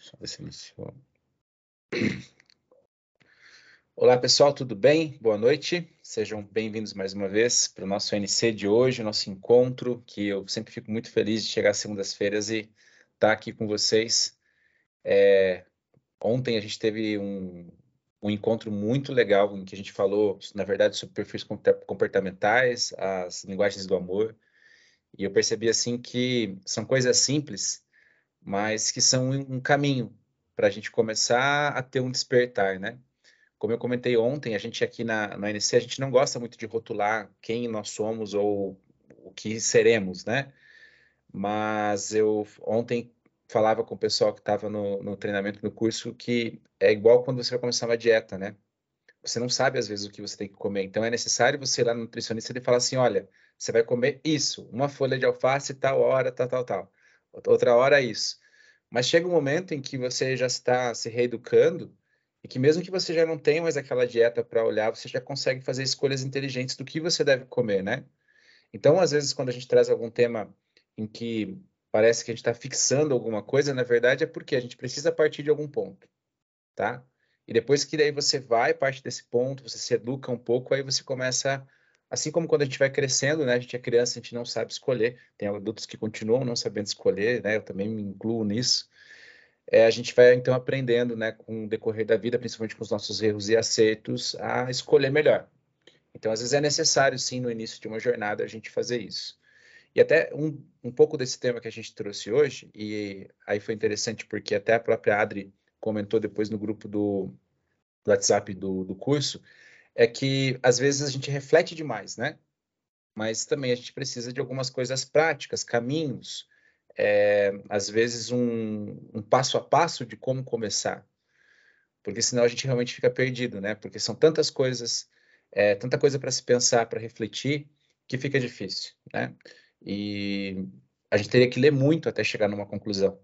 Deixa eu ver se iniciou. Olá, pessoal, tudo bem? Boa noite. Sejam bem-vindos mais uma vez para o nosso NC de hoje, nosso encontro, que eu sempre fico muito feliz de chegar às segundas-feiras e estar tá aqui com vocês. É, ontem a gente teve um, um encontro muito legal em que a gente falou, na verdade, sobre perfis comportamentais, as linguagens do amor, e eu percebi assim que são coisas simples, mas que são um caminho para a gente começar a ter um despertar, né? Como eu comentei ontem, a gente aqui na, na ANC, a gente não gosta muito de rotular quem nós somos ou o que seremos, né? Mas eu ontem falava com o pessoal que estava no, no treinamento, no curso, que é igual quando você vai começar uma dieta, né? Você não sabe, às vezes, o que você tem que comer. Então, é necessário você ir lá no nutricionista e falar assim, olha, você vai comer isso, uma folha de alface, tal hora, tal, tal, tal. Outra hora, isso. Mas chega um momento em que você já está se reeducando e que mesmo que você já não tenha mais aquela dieta para olhar, você já consegue fazer escolhas inteligentes do que você deve comer, né? Então, às vezes, quando a gente traz algum tema em que parece que a gente está fixando alguma coisa, na verdade é porque a gente precisa partir de algum ponto, tá? E depois que daí você vai parte desse ponto, você se educa um pouco, aí você começa, assim como quando a gente vai crescendo, né? A gente é criança, a gente não sabe escolher. Tem adultos que continuam não sabendo escolher, né? Eu também me incluo nisso. É, a gente vai então aprendendo, né, com o decorrer da vida, principalmente com os nossos erros e acertos, a escolher melhor. Então, às vezes é necessário, sim, no início de uma jornada, a gente fazer isso. E até um, um pouco desse tema que a gente trouxe hoje, e aí foi interessante porque até a própria Adri comentou depois no grupo do, WhatsApp do, do curso, é que às vezes a gente reflete demais, né? Mas também a gente precisa de algumas coisas práticas, caminhos, é, às vezes um, um passo a passo de como começar. Porque senão a gente realmente fica perdido, né? Porque são tantas coisas, é, tanta coisa para se pensar, para refletir, que fica difícil, né? E a gente teria que ler muito até chegar numa conclusão.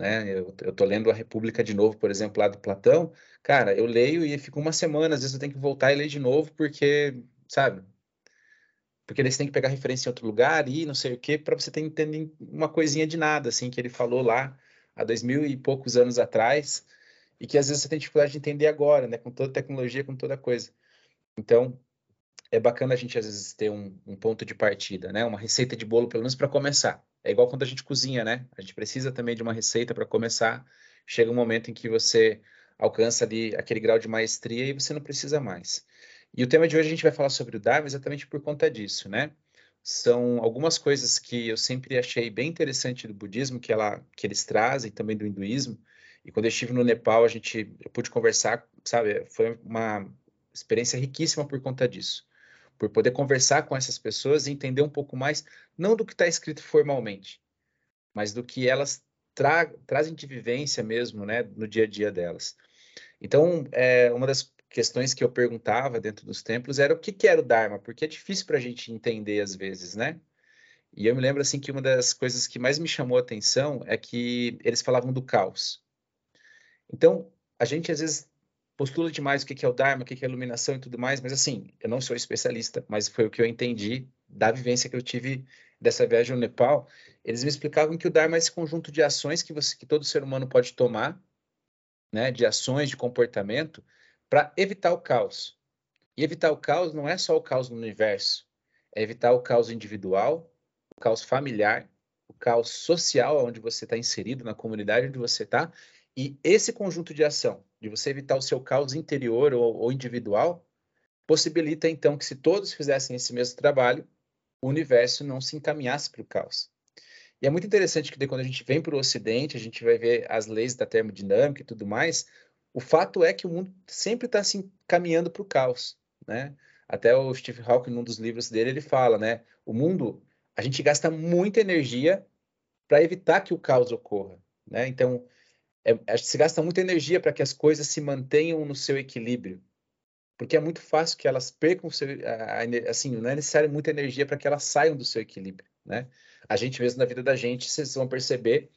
Né? Eu, estou lendo a República de novo, por exemplo, lá do Platão. Cara, eu leio e fico uma semana, às vezes eu tenho que voltar e ler de novo, porque, sabe? Porque eles têm que pegar referência em outro lugar e não sei o quê, para você ter entender uma coisinha de nada, assim, que ele falou lá há dois mil e poucos anos atrás, e que às vezes você tem dificuldade de entender agora, né? Com toda tecnologia, com toda coisa. Então, é bacana a gente às vezes ter um, um ponto de partida, né? Uma receita de bolo, pelo menos para começar. É igual quando a gente cozinha, né? A gente precisa também de uma receita para começar. Chega um momento em que você alcança ali aquele grau de maestria e você não precisa mais. E o tema de hoje a gente vai falar sobre o Dharma exatamente por conta disso, né? São algumas coisas que eu sempre achei bem interessante do budismo, que, ela, que eles trazem, também do hinduísmo. E quando eu estive no Nepal, a gente eu pude conversar, sabe? Foi uma experiência riquíssima por conta disso por poder conversar com essas pessoas e entender um pouco mais, não do que está escrito formalmente, mas do que elas tra trazem de vivência mesmo, né, no dia a dia delas. Então, é, uma das questões que eu perguntava dentro dos templos era o que, que era o Dharma, porque é difícil para a gente entender às vezes, né? E eu me lembro assim que uma das coisas que mais me chamou a atenção é que eles falavam do caos. Então, a gente às vezes postula demais o que é o Dharma, o que é a iluminação e tudo mais, mas assim, eu não sou especialista, mas foi o que eu entendi da vivência que eu tive dessa viagem ao Nepal. Eles me explicavam que o Dharma é esse conjunto de ações que, você, que todo ser humano pode tomar, né, de ações, de comportamento, para evitar o caos. E evitar o caos não é só o caos no universo, é evitar o caos individual, o caos familiar, o caos social onde você está inserido, na comunidade onde você está, e esse conjunto de ação, de você evitar o seu caos interior ou, ou individual, possibilita então que se todos fizessem esse mesmo trabalho, o universo não se encaminhasse para o caos. E é muito interessante que quando a gente vem para o Ocidente, a gente vai ver as leis da termodinâmica e tudo mais. O fato é que o mundo sempre está se encaminhando para o caos, né? Até o Steve Hawking, num dos livros dele, ele fala, né? O mundo, a gente gasta muita energia para evitar que o caos ocorra, né? Então, é, se gasta muita energia para que as coisas se mantenham no seu equilíbrio. Porque é muito fácil que elas percam seu, a, a, assim, não é necessário muita energia para que elas saiam do seu equilíbrio, né? A gente mesmo na vida da gente, vocês vão perceber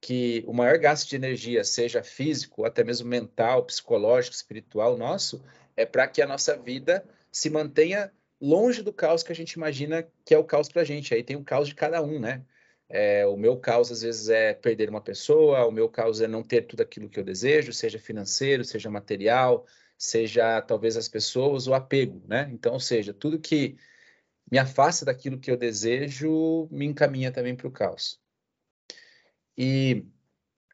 que o maior gasto de energia, seja físico, até mesmo mental, psicológico, espiritual nosso, é para que a nossa vida se mantenha longe do caos que a gente imagina que é o caos para a gente. Aí tem o caos de cada um, né? É, o meu caos, às vezes, é perder uma pessoa, o meu caos é não ter tudo aquilo que eu desejo, seja financeiro, seja material, seja talvez as pessoas, o apego, né? Então, ou seja, tudo que me afasta daquilo que eu desejo me encaminha também para o caos. E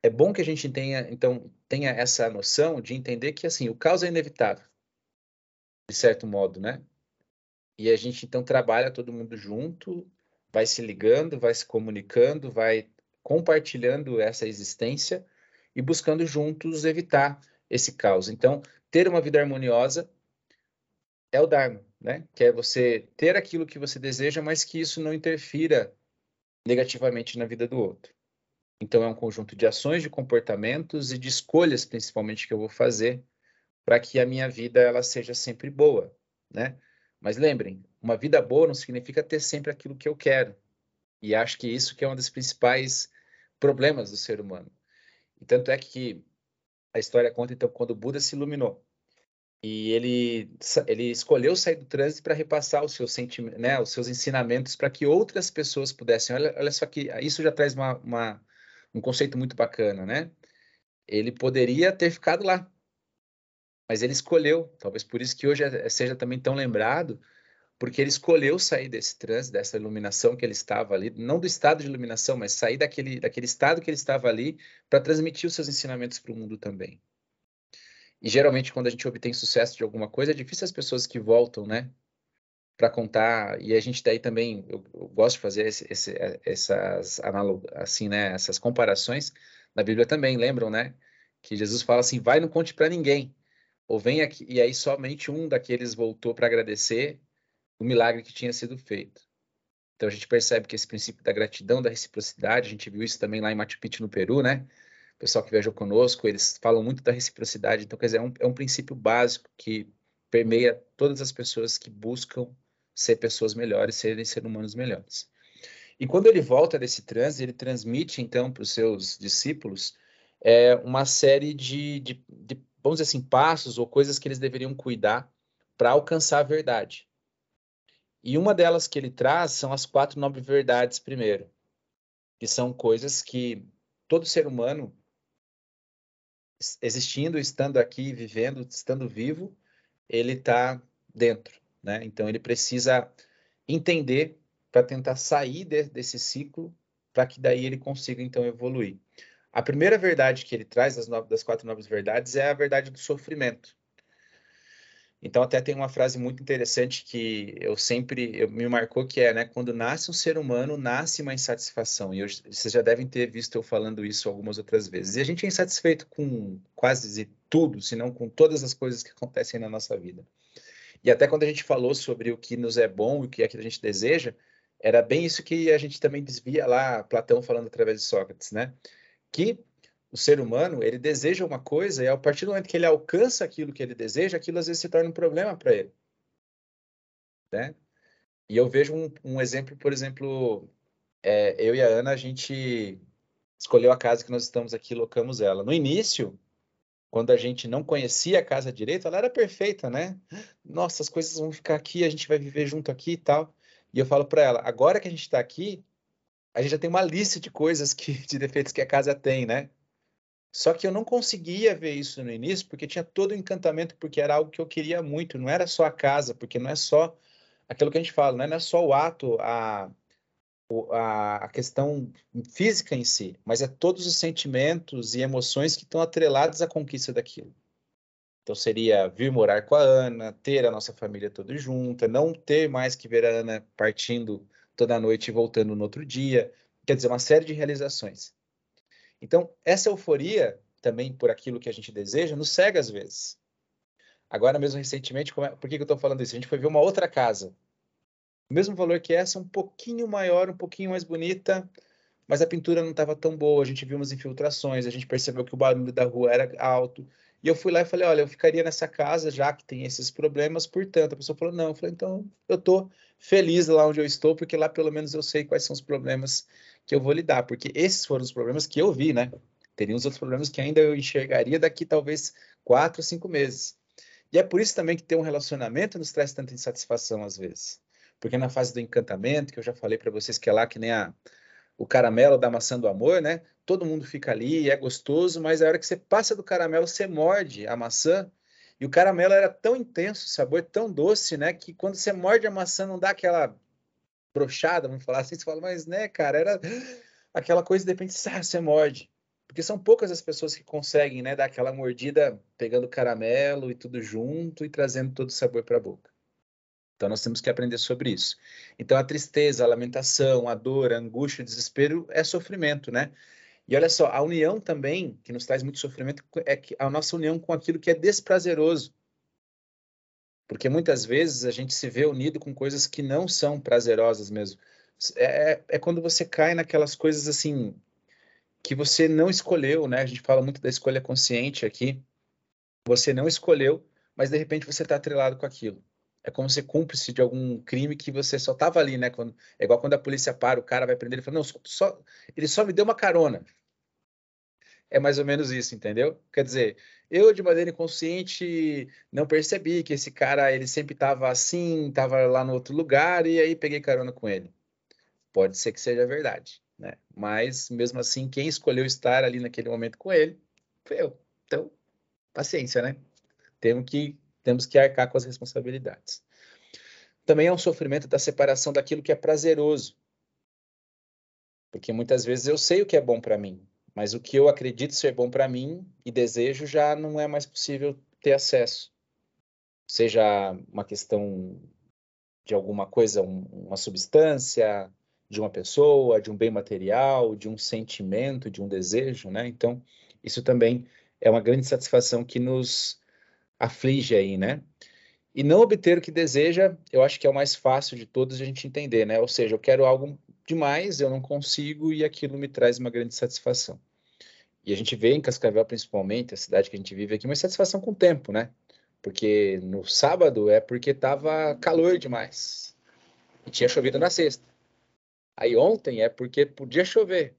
é bom que a gente tenha, então, tenha essa noção de entender que, assim, o caos é inevitável, de certo modo, né? E a gente, então, trabalha todo mundo junto, vai se ligando, vai se comunicando, vai compartilhando essa existência e buscando juntos evitar esse caos. Então, ter uma vida harmoniosa é o Dharma, né? Que é você ter aquilo que você deseja, mas que isso não interfira negativamente na vida do outro. Então, é um conjunto de ações, de comportamentos e de escolhas, principalmente, que eu vou fazer para que a minha vida ela seja sempre boa, né? Mas lembrem, uma vida boa não significa ter sempre aquilo que eu quero. E acho que isso que é um dos principais problemas do ser humano. E tanto é que a história conta, então, quando o Buda se iluminou. E ele, ele escolheu sair do trânsito para repassar os seus né, os seus ensinamentos para que outras pessoas pudessem. Olha, olha só que isso já traz uma, uma, um conceito muito bacana, né? Ele poderia ter ficado lá, mas ele escolheu, talvez por isso que hoje é, seja também tão lembrado, porque ele escolheu sair desse trânsito, dessa iluminação que ele estava ali, não do estado de iluminação, mas sair daquele, daquele estado que ele estava ali para transmitir os seus ensinamentos para o mundo também. E geralmente, quando a gente obtém sucesso de alguma coisa, é difícil as pessoas que voltam, né, para contar. E a gente daí também, eu, eu gosto de fazer esse, esse, essas analog, assim, né, essas comparações. Na Bíblia também, lembram, né, que Jesus fala assim: vai, não conte para ninguém ou vem aqui, e aí somente um daqueles voltou para agradecer o milagre que tinha sido feito. Então a gente percebe que esse princípio da gratidão, da reciprocidade, a gente viu isso também lá em Machu Picchu, no Peru, né? O pessoal que viajou conosco, eles falam muito da reciprocidade. Então, quer dizer, é um, é um princípio básico que permeia todas as pessoas que buscam ser pessoas melhores, serem seres humanos melhores. E quando ele volta desse trânsito, ele transmite, então, para os seus discípulos é, uma série de, de, de vamos dizer assim, passos ou coisas que eles deveriam cuidar para alcançar a verdade. E uma delas que ele traz são as quatro nobres verdades, primeiro, que são coisas que todo ser humano, existindo, estando aqui, vivendo, estando vivo, ele está dentro, né? Então ele precisa entender para tentar sair de, desse ciclo, para que daí ele consiga então evoluir. A primeira verdade que ele traz das, das quatro novas verdades é a verdade do sofrimento. Então até tem uma frase muito interessante que eu sempre eu, me marcou que é, né, quando nasce um ser humano, nasce uma insatisfação. E eu, vocês já devem ter visto eu falando isso algumas outras vezes. E a gente é insatisfeito com quase tudo, se não com todas as coisas que acontecem na nossa vida. E até quando a gente falou sobre o que nos é bom e o que é que a gente deseja, era bem isso que a gente também desvia lá, Platão falando através de Sócrates, né? Que o ser humano ele deseja uma coisa e a partir do momento que ele alcança aquilo que ele deseja, aquilo às vezes se torna um problema para ele, né? E eu vejo um, um exemplo, por exemplo, é, eu e a Ana a gente escolheu a casa que nós estamos aqui, locamos ela. No início, quando a gente não conhecia a casa direito, ela era perfeita, né? Nossa, as coisas vão ficar aqui, a gente vai viver junto aqui e tal. E eu falo para ela, agora que a gente está aqui, a gente já tem uma lista de coisas que de defeitos que a casa tem, né? Só que eu não conseguia ver isso no início porque tinha todo o encantamento, porque era algo que eu queria muito, não era só a casa, porque não é só aquilo que a gente fala, né? não é só o ato, a, a, a questão física em si, mas é todos os sentimentos e emoções que estão atrelados à conquista daquilo. Então seria vir morar com a Ana, ter a nossa família toda junta, não ter mais que ver a Ana partindo toda noite e voltando no outro dia. Quer dizer, uma série de realizações. Então, essa euforia também por aquilo que a gente deseja nos cega às vezes. Agora mesmo recentemente, é, por que, que eu estou falando isso? A gente foi ver uma outra casa. O mesmo valor que essa, um pouquinho maior, um pouquinho mais bonita, mas a pintura não estava tão boa. A gente viu umas infiltrações, a gente percebeu que o barulho da rua era alto. E eu fui lá e falei, olha, eu ficaria nessa casa já que tem esses problemas, portanto. A pessoa falou, não. Eu falei, então eu estou feliz lá onde eu estou, porque lá pelo menos eu sei quais são os problemas que eu vou lidar, porque esses foram os problemas que eu vi, né? Teriam os outros problemas que ainda eu enxergaria daqui talvez quatro, cinco meses. E é por isso também que ter um relacionamento nos traz tanta insatisfação às vezes. Porque na fase do encantamento, que eu já falei para vocês que é lá que nem a, o caramelo da maçã do amor, né? Todo mundo fica ali, é gostoso, mas a hora que você passa do caramelo, você morde a maçã, e o caramelo era tão intenso, o sabor tão doce, né? Que quando você morde a maçã, não dá aquela brochada, vamos falar assim, você fala, mas né, cara, era aquela coisa, de repente, ah, você morde. Porque são poucas as pessoas que conseguem, né, dar aquela mordida pegando caramelo e tudo junto e trazendo todo o sabor para a boca. Então nós temos que aprender sobre isso. Então a tristeza, a lamentação, a dor, a angústia, o desespero é sofrimento, né? E olha só, a união também, que nos traz muito sofrimento, é a nossa união com aquilo que é desprazeroso. Porque muitas vezes a gente se vê unido com coisas que não são prazerosas mesmo. É, é, é quando você cai naquelas coisas assim que você não escolheu, né? A gente fala muito da escolha consciente aqui. Você não escolheu, mas de repente você está atrelado com aquilo. É como ser cúmplice de algum crime que você só estava ali, né? Quando, é igual quando a polícia para, o cara vai prender, ele fala, não, só, só, ele só me deu uma carona. É mais ou menos isso, entendeu? Quer dizer, eu de maneira inconsciente não percebi que esse cara, ele sempre estava assim, estava lá no outro lugar, e aí peguei carona com ele. Pode ser que seja verdade, né? Mas, mesmo assim, quem escolheu estar ali naquele momento com ele foi eu. Então, paciência, né? Temos que temos que arcar com as responsabilidades. Também é um sofrimento da separação daquilo que é prazeroso. Porque muitas vezes eu sei o que é bom para mim, mas o que eu acredito ser bom para mim e desejo já não é mais possível ter acesso. Seja uma questão de alguma coisa, uma substância, de uma pessoa, de um bem material, de um sentimento, de um desejo, né? Então, isso também é uma grande satisfação que nos aflige aí, né? E não obter o que deseja, eu acho que é o mais fácil de todos a gente entender, né? Ou seja, eu quero algo demais, eu não consigo e aquilo me traz uma grande satisfação. E a gente vê em Cascavel, principalmente, a cidade que a gente vive aqui, uma satisfação com o tempo, né? Porque no sábado é porque estava calor demais e tinha chovido na sexta. Aí ontem é porque podia chover,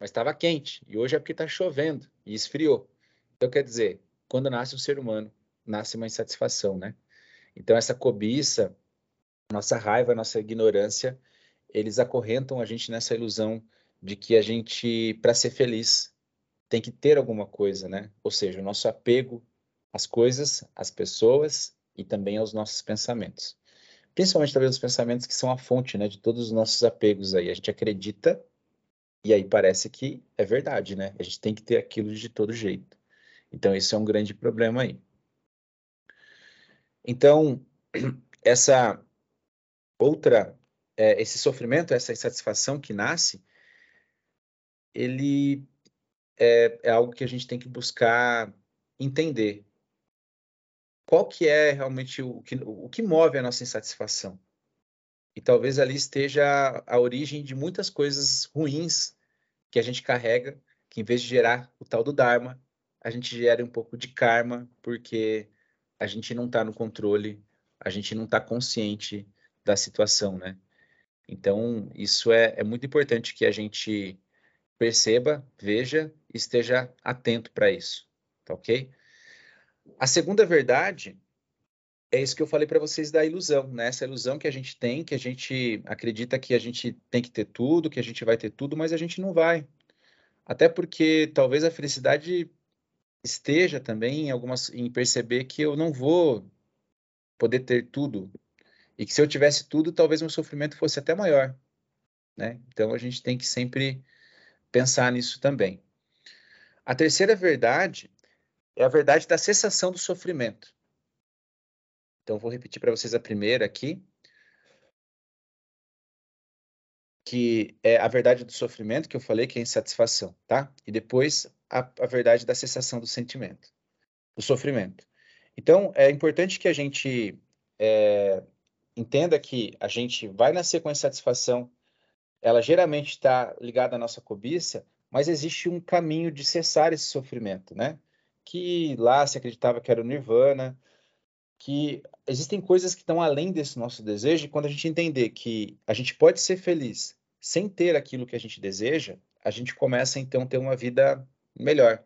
mas estava quente. E hoje é porque está chovendo e esfriou. Então, quer dizer, quando nasce um ser humano, nasce uma insatisfação, né? Então, essa cobiça, nossa raiva, nossa ignorância, eles acorrentam a gente nessa ilusão de que a gente, para ser feliz, tem que ter alguma coisa, né? Ou seja, o nosso apego às coisas, às pessoas e também aos nossos pensamentos. Principalmente, talvez, os pensamentos que são a fonte, né, de todos os nossos apegos aí. A gente acredita e aí parece que é verdade, né? A gente tem que ter aquilo de todo jeito. Então, isso é um grande problema aí. Então, essa outra, é, esse sofrimento, essa insatisfação que nasce, ele é, é, algo que a gente tem que buscar entender. Qual que é realmente o que, o que move a nossa insatisfação? E talvez ali esteja a origem de muitas coisas ruins que a gente carrega, que em vez de gerar o tal do Dharma, a gente gera um pouco de karma, porque a gente não está no controle, a gente não está consciente da situação, né? Então, isso é, é muito importante que a gente perceba, veja e esteja atento para isso, tá ok? A segunda verdade é isso que eu falei para vocês da ilusão, né? Essa ilusão que a gente tem, que a gente acredita que a gente tem que ter tudo, que a gente vai ter tudo, mas a gente não vai. Até porque talvez a felicidade esteja também em algumas em perceber que eu não vou poder ter tudo e que se eu tivesse tudo, talvez meu sofrimento fosse até maior, né? Então a gente tem que sempre pensar nisso também. A terceira verdade é a verdade da cessação do sofrimento. Então vou repetir para vocês a primeira aqui, que é a verdade do sofrimento que eu falei, que é insatisfação, tá? E depois a, a verdade da cessação do sentimento, do sofrimento. Então, é importante que a gente é, entenda que a gente vai nascer com insatisfação, ela geralmente está ligada à nossa cobiça, mas existe um caminho de cessar esse sofrimento, né? Que lá se acreditava que era o nirvana, que existem coisas que estão além desse nosso desejo, e quando a gente entender que a gente pode ser feliz sem ter aquilo que a gente deseja, a gente começa então a ter uma vida melhor.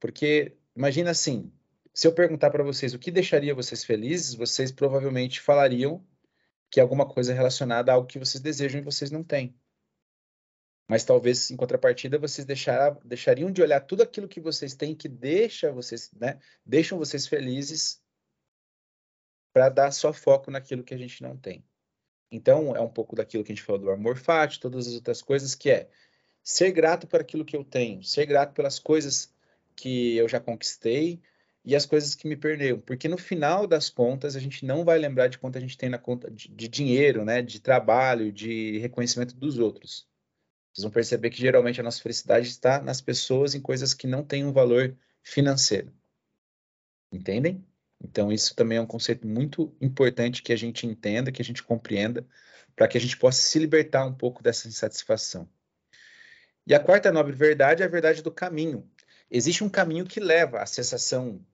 Porque imagina assim, se eu perguntar para vocês o que deixaria vocês felizes, vocês provavelmente falariam que é alguma coisa relacionada a algo que vocês desejam e vocês não têm. Mas talvez, em contrapartida, vocês deixar, deixariam de olhar tudo aquilo que vocês têm que deixa vocês, né, deixam vocês felizes para dar só foco naquilo que a gente não tem. Então, é um pouco daquilo que a gente falou do amor fati, todas as outras coisas, que é ser grato por aquilo que eu tenho, ser grato pelas coisas que eu já conquistei e as coisas que me perderam. Porque no final das contas, a gente não vai lembrar de quanto a gente tem na conta de, de dinheiro, né, de trabalho, de reconhecimento dos outros. Vocês vão perceber que geralmente a nossa felicidade está nas pessoas, em coisas que não têm um valor financeiro. Entendem? Então, isso também é um conceito muito importante que a gente entenda, que a gente compreenda, para que a gente possa se libertar um pouco dessa insatisfação. E a quarta nobre verdade é a verdade do caminho. Existe um caminho que leva à cessação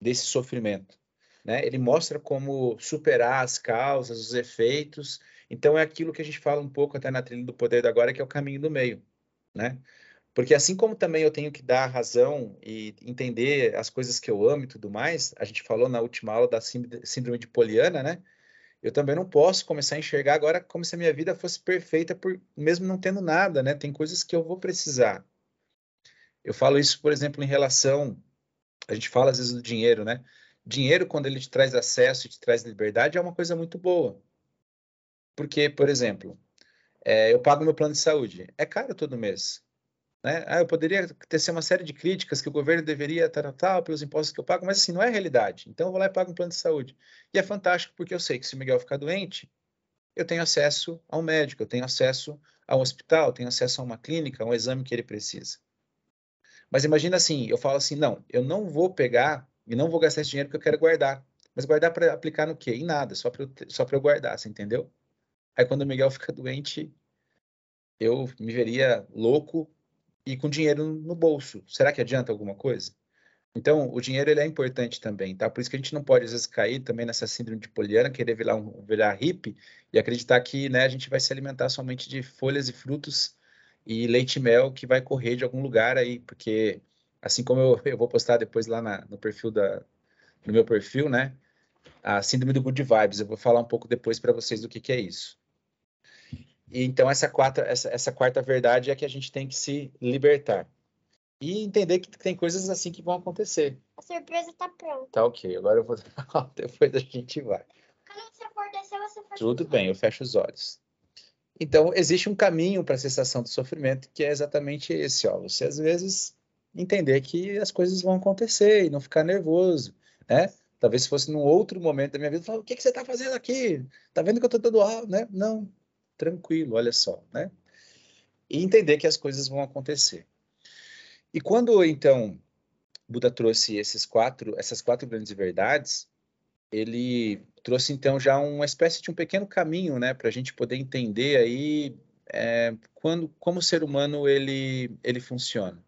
desse sofrimento. Né? Ele mostra como superar as causas, os efeitos. Então, é aquilo que a gente fala um pouco até na trilha do poder do agora, que é o caminho do meio. Né? Porque assim como também eu tenho que dar razão e entender as coisas que eu amo e tudo mais, a gente falou na última aula da síndrome de Poliana, né? Eu também não posso começar a enxergar agora como se a minha vida fosse perfeita, por, mesmo não tendo nada, né? Tem coisas que eu vou precisar. Eu falo isso, por exemplo, em relação. A gente fala às vezes do dinheiro, né? Dinheiro, quando ele te traz acesso e te traz liberdade, é uma coisa muito boa. Porque, por exemplo, é, eu pago meu plano de saúde. É caro todo mês. Né? Ah, eu poderia tecer uma série de críticas que o governo deveria tal, tal, pelos impostos que eu pago, mas assim, não é realidade. Então eu vou lá e pago um plano de saúde. E é fantástico porque eu sei que se o Miguel ficar doente, eu tenho acesso a um médico, eu tenho acesso a um hospital, eu tenho acesso a uma clínica, a um exame que ele precisa. Mas imagina assim, eu falo assim, não, eu não vou pegar e não vou gastar esse dinheiro porque eu quero guardar. Mas guardar para aplicar no quê? Em nada, só para eu, eu guardar, você entendeu? Aí quando o Miguel fica doente, eu me veria louco e com dinheiro no bolso. Será que adianta alguma coisa? Então, o dinheiro ele é importante também, tá? Por isso que a gente não pode, às vezes, cair também nessa síndrome de poliana, querer virar, um, virar hippie e acreditar que né, a gente vai se alimentar somente de folhas e frutos e leite e mel que vai correr de algum lugar aí, porque assim como eu, eu vou postar depois lá na, no perfil da, no meu perfil, né? A síndrome do good vibes, eu vou falar um pouco depois para vocês do que, que é isso. E, então, essa quarta, essa, essa quarta verdade é que a gente tem que se libertar. E entender que tem coisas assim que vão acontecer. A surpresa está pronta. Tá ok, agora eu vou. Depois a gente vai. Quando você for descer, você fecha Tudo bem, eu fecho os olhos. Então, existe um caminho para a cessação do sofrimento, que é exatamente esse, ó. Você, às vezes, entender que as coisas vão acontecer e não ficar nervoso, né? Talvez se fosse num outro momento da minha vida, falar, o que, que você está fazendo aqui? Tá vendo que eu estou todo alto, né? Não, tranquilo, olha só, né? E entender que as coisas vão acontecer. E quando então Buda trouxe esses quatro, essas quatro grandes verdades, ele trouxe então já uma espécie de um pequeno caminho, né, para a gente poder entender aí é, quando, como o ser humano ele ele funciona.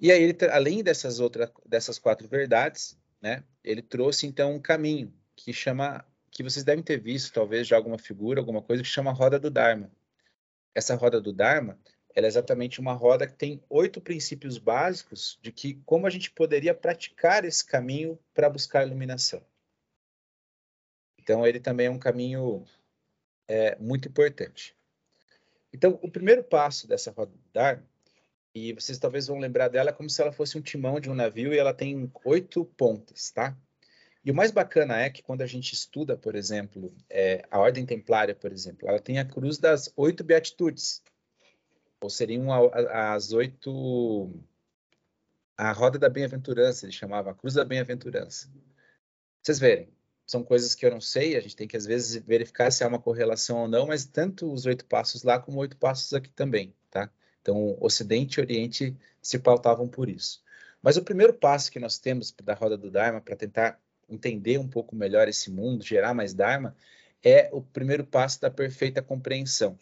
E aí, ele, além dessas outras, dessas quatro verdades, né, ele trouxe então um caminho que chama que vocês devem ter visto, talvez, já alguma figura, alguma coisa que chama roda do Dharma. Essa roda do Dharma, ela é exatamente uma roda que tem oito princípios básicos de que como a gente poderia praticar esse caminho para buscar iluminação. Então, ele também é um caminho é, muito importante. Então, o primeiro passo dessa roda do Dharma, e vocês talvez vão lembrar dela como se ela fosse um timão de um navio e ela tem oito pontas, tá? E o mais bacana é que quando a gente estuda, por exemplo, é, a Ordem Templária, por exemplo, ela tem a cruz das oito beatitudes, ou seriam as oito. A roda da bem-aventurança, ele chamava, a cruz da bem-aventurança. Vocês verem, são coisas que eu não sei, a gente tem que às vezes verificar se há uma correlação ou não, mas tanto os oito passos lá como oito passos aqui também, tá? Então, Ocidente e Oriente se pautavam por isso. Mas o primeiro passo que nós temos da roda do Dharma para tentar entender um pouco melhor esse mundo, gerar mais Dharma, é o primeiro passo da perfeita compreensão.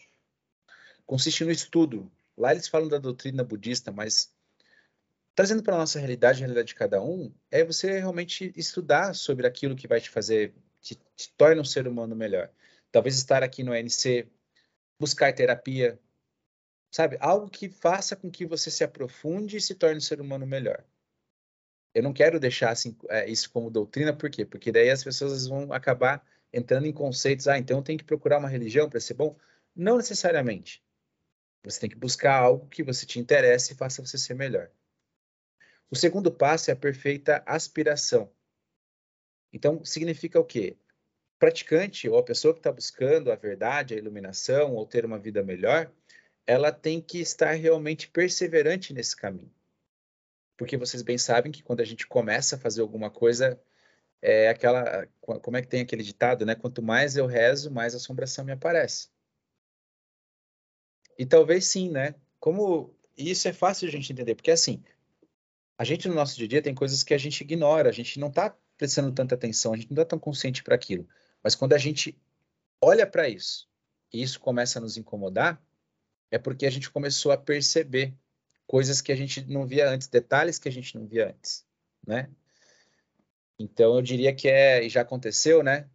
Consiste no estudo. Lá eles falam da doutrina budista, mas trazendo para a nossa realidade, a realidade de cada um, é você realmente estudar sobre aquilo que vai te fazer, te, te torna um ser humano melhor. Talvez estar aqui no ANC, buscar terapia, sabe? Algo que faça com que você se aprofunde e se torne um ser humano melhor eu não quero deixar assim, é, isso como doutrina, por quê? Porque daí as pessoas vão acabar entrando em conceitos, ah, então eu tenho que procurar uma religião para ser bom. Não necessariamente. Você tem que buscar algo que você te interesse e faça você ser melhor. O segundo passo é a perfeita aspiração. Então, significa o quê? O praticante ou a pessoa que está buscando a verdade, a iluminação ou ter uma vida melhor, ela tem que estar realmente perseverante nesse caminho. Porque vocês bem sabem que quando a gente começa a fazer alguma coisa, é aquela. Como é que tem aquele ditado, né? Quanto mais eu rezo, mais assombração me aparece. E talvez sim, né? Como isso é fácil de a gente entender, porque assim, a gente no nosso dia a dia tem coisas que a gente ignora, a gente não está prestando tanta atenção, a gente não está tão consciente para aquilo. Mas quando a gente olha para isso e isso começa a nos incomodar, é porque a gente começou a perceber coisas que a gente não via antes, detalhes que a gente não via antes, né? Então eu diria que é, e já aconteceu, né?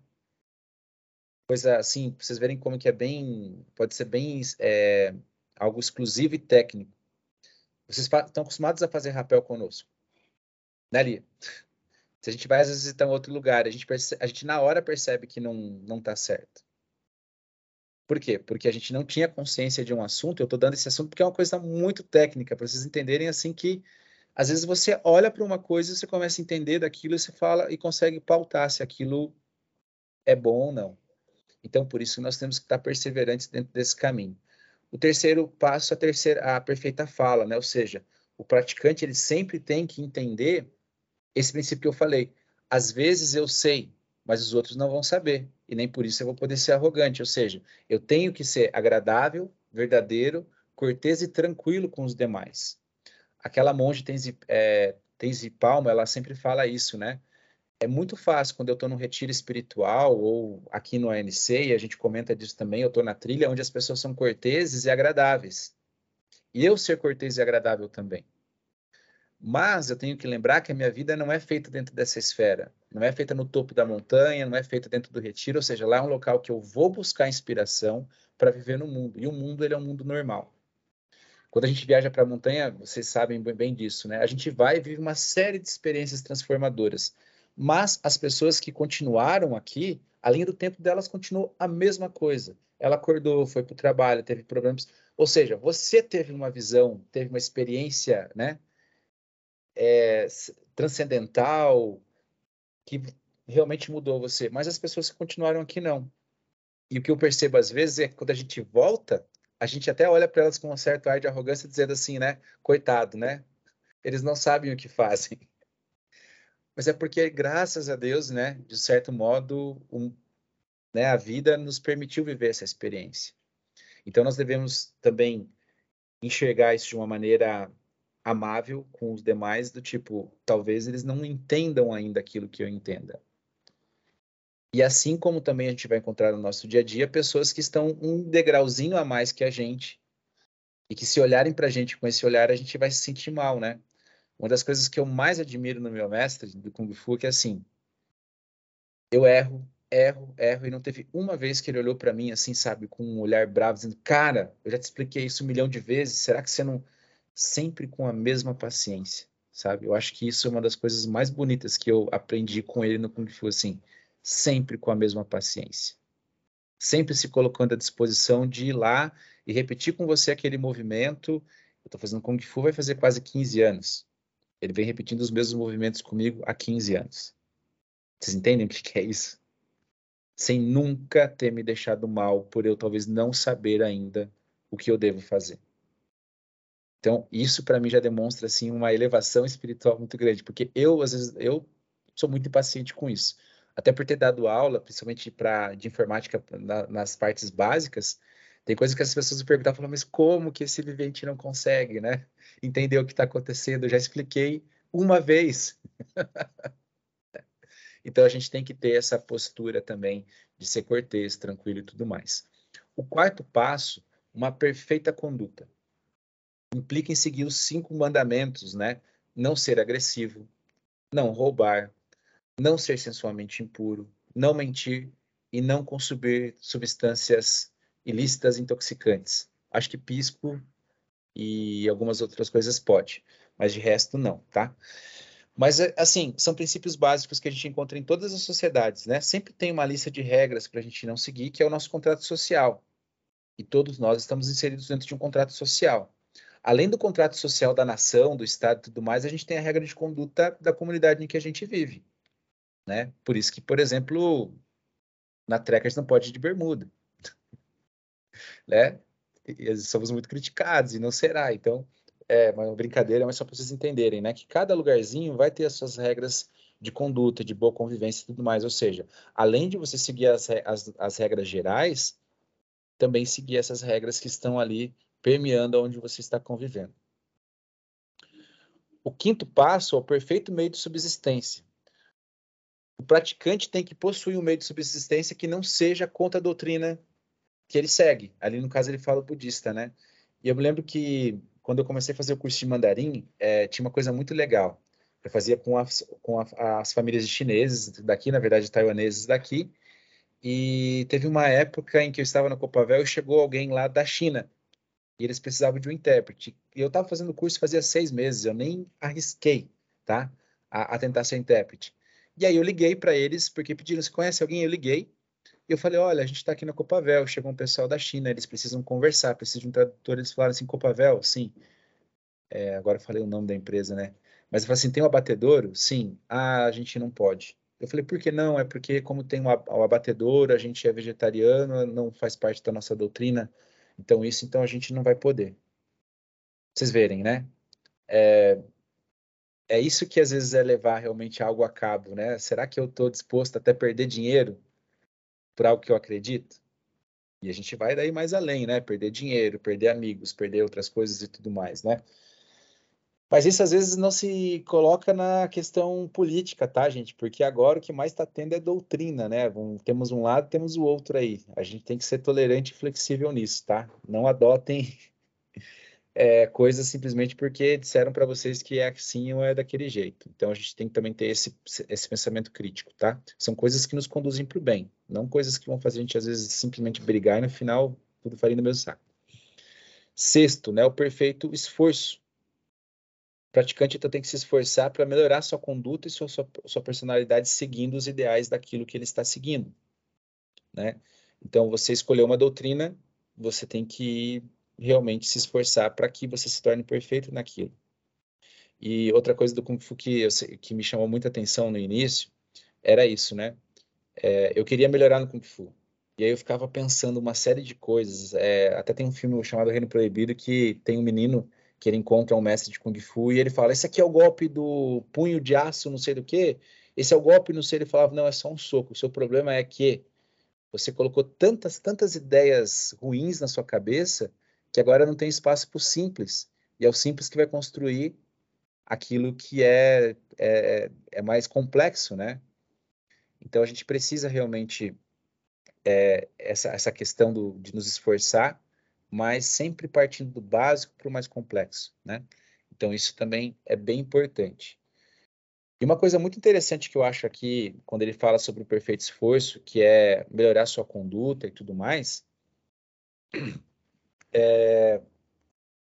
Coisa assim, pra vocês verem como que é bem, pode ser bem é, algo exclusivo e técnico. Vocês estão acostumados a fazer rapel conosco, né, Lia? Se a gente vai às vezes visitar outro lugar, a gente, percebe, a gente na hora percebe que não não está certo. Por quê? Porque a gente não tinha consciência de um assunto. Eu estou dando esse assunto porque é uma coisa muito técnica, para vocês entenderem assim que às vezes você olha para uma coisa, você começa a entender daquilo e você fala e consegue pautar se aquilo é bom ou não. Então, por isso nós temos que estar perseverantes dentro desse caminho. O terceiro passo, a terceira, a perfeita fala, né? Ou seja, o praticante ele sempre tem que entender esse princípio que eu falei. Às vezes eu sei, mas os outros não vão saber, e nem por isso eu vou poder ser arrogante. Ou seja, eu tenho que ser agradável, verdadeiro, cortês e tranquilo com os demais. Aquela monge Tenzi, é, Palma, ela sempre fala isso, né? É muito fácil quando eu estou no retiro espiritual ou aqui no ANC, e a gente comenta disso também, eu estou na trilha onde as pessoas são corteses e agradáveis. E eu ser cortês e agradável também. Mas eu tenho que lembrar que a minha vida não é feita dentro dessa esfera. Não é feita no topo da montanha, não é feita dentro do retiro, ou seja, lá é um local que eu vou buscar inspiração para viver no mundo. E o mundo ele é um mundo normal. Quando a gente viaja para a montanha, vocês sabem bem disso, né? A gente vai e vive uma série de experiências transformadoras. Mas as pessoas que continuaram aqui, além do tempo delas, continuou a mesma coisa. Ela acordou, foi para o trabalho, teve problemas. Ou seja, você teve uma visão, teve uma experiência, né? é, transcendental que realmente mudou você, mas as pessoas que continuaram aqui não. E o que eu percebo às vezes é que quando a gente volta, a gente até olha para elas com um certo ar de arrogância, dizendo assim, né? Coitado, né? Eles não sabem o que fazem. Mas é porque, graças a Deus, né? De certo modo, um, né, a vida nos permitiu viver essa experiência. Então, nós devemos também enxergar isso de uma maneira amável com os demais, do tipo, talvez eles não entendam ainda aquilo que eu entenda. E assim como também a gente vai encontrar no nosso dia a dia pessoas que estão um degrauzinho a mais que a gente e que se olharem para a gente com esse olhar a gente vai se sentir mal, né? Uma das coisas que eu mais admiro no meu mestre do Kung Fu é que assim, eu erro, erro, erro e não teve uma vez que ele olhou para mim assim, sabe, com um olhar bravo dizendo: "Cara, eu já te expliquei isso um milhão de vezes, será que você não sempre com a mesma paciência, sabe? Eu acho que isso é uma das coisas mais bonitas que eu aprendi com ele no Kung Fu, assim, sempre com a mesma paciência. Sempre se colocando à disposição de ir lá e repetir com você aquele movimento. Eu estou fazendo Kung Fu vai fazer quase 15 anos. Ele vem repetindo os mesmos movimentos comigo há 15 anos. Vocês entendem o que é isso? Sem nunca ter me deixado mal por eu talvez não saber ainda o que eu devo fazer. Então, isso para mim já demonstra assim uma elevação espiritual muito grande, porque eu às vezes eu sou muito impaciente com isso. Até por ter dado aula, principalmente para de informática na, nas partes básicas, tem coisas que as pessoas me perguntam, falam, mas como que esse vivente não consegue, né? Entender o que está acontecendo? Eu já expliquei uma vez. então a gente tem que ter essa postura também de ser cortês, tranquilo e tudo mais. O quarto passo, uma perfeita conduta implica em seguir os cinco mandamentos, né? Não ser agressivo, não roubar, não ser sensualmente impuro, não mentir e não consumir substâncias ilícitas intoxicantes. Acho que pisco e algumas outras coisas pode, mas de resto não, tá? Mas assim, são princípios básicos que a gente encontra em todas as sociedades, né? Sempre tem uma lista de regras para a gente não seguir, que é o nosso contrato social. E todos nós estamos inseridos dentro de um contrato social. Além do contrato social da nação, do Estado e tudo mais, a gente tem a regra de conduta da comunidade em que a gente vive. Né? Por isso que, por exemplo, na Trekkers não pode ir de bermuda. né? E somos muito criticados e não será. Então, é uma brincadeira, mas só para vocês entenderem, né? Que cada lugarzinho vai ter as suas regras de conduta, de boa convivência e tudo mais. Ou seja, além de você seguir as, as, as regras gerais, também seguir essas regras que estão ali permeando onde você está convivendo. O quinto passo é o perfeito meio de subsistência. O praticante tem que possuir um meio de subsistência que não seja contra a doutrina que ele segue. Ali, no caso, ele fala budista, né? E eu me lembro que, quando eu comecei a fazer o curso de mandarim, é, tinha uma coisa muito legal. Eu fazia com, as, com a, as famílias de chineses daqui, na verdade, taiwaneses daqui, e teve uma época em que eu estava na Copavel e chegou alguém lá da China, e eles precisavam de um intérprete. E eu estava fazendo o curso fazia seis meses, eu nem arrisquei, tá? A, a tentar ser intérprete. E aí eu liguei para eles, porque pediram, se conhece alguém? Eu liguei, e eu falei, olha, a gente está aqui na Copavel, chegou um pessoal da China, eles precisam conversar, precisam de um tradutor. Eles falaram assim, Copavel? Sim. É, agora eu falei o nome da empresa, né? Mas eu falei assim, tem um abatedouro? Sim. Ah, a gente não pode. Eu falei, por que não? É porque como tem o um abatedouro, a gente é vegetariano, não faz parte da nossa doutrina então, isso, então, a gente não vai poder. Vocês verem, né? É, é isso que às vezes é levar realmente algo a cabo, né? Será que eu estou disposto até perder dinheiro por algo que eu acredito? E a gente vai daí mais além, né? Perder dinheiro, perder amigos, perder outras coisas e tudo mais, né? Mas isso às vezes não se coloca na questão política, tá, gente? Porque agora o que mais está tendo é doutrina, né? temos um lado, temos o outro aí. A gente tem que ser tolerante e flexível nisso, tá? Não adotem é, coisas simplesmente porque disseram para vocês que é assim ou é daquele jeito. Então a gente tem que também ter esse, esse pensamento crítico, tá? São coisas que nos conduzem para o bem, não coisas que vão fazer a gente às vezes simplesmente brigar e no final tudo faria no mesmo saco. Sexto, né? O perfeito esforço o praticante então tem que se esforçar para melhorar sua conduta e sua, sua, sua, personalidade seguindo os ideais daquilo que ele está seguindo, né? Então, você escolheu uma doutrina, você tem que realmente se esforçar para que você se torne perfeito naquilo. E outra coisa do Kung Fu que, eu, que me chamou muita atenção no início era isso, né? É, eu queria melhorar no Kung Fu. E aí eu ficava pensando uma série de coisas. É, até tem um filme chamado Reino Proibido que tem um menino que ele encontra um mestre de Kung Fu e ele fala: Esse aqui é o golpe do punho de aço, não sei do que. Esse é o golpe, não sei. Ele falava: Não, é só um soco. O seu problema é que você colocou tantas, tantas ideias ruins na sua cabeça que agora não tem espaço para o simples. E é o simples que vai construir aquilo que é, é, é mais complexo, né? Então a gente precisa realmente é, essa, essa questão do, de nos esforçar mas sempre partindo do básico para o mais complexo, né? Então, isso também é bem importante. E uma coisa muito interessante que eu acho aqui, quando ele fala sobre o perfeito esforço, que é melhorar sua conduta e tudo mais, é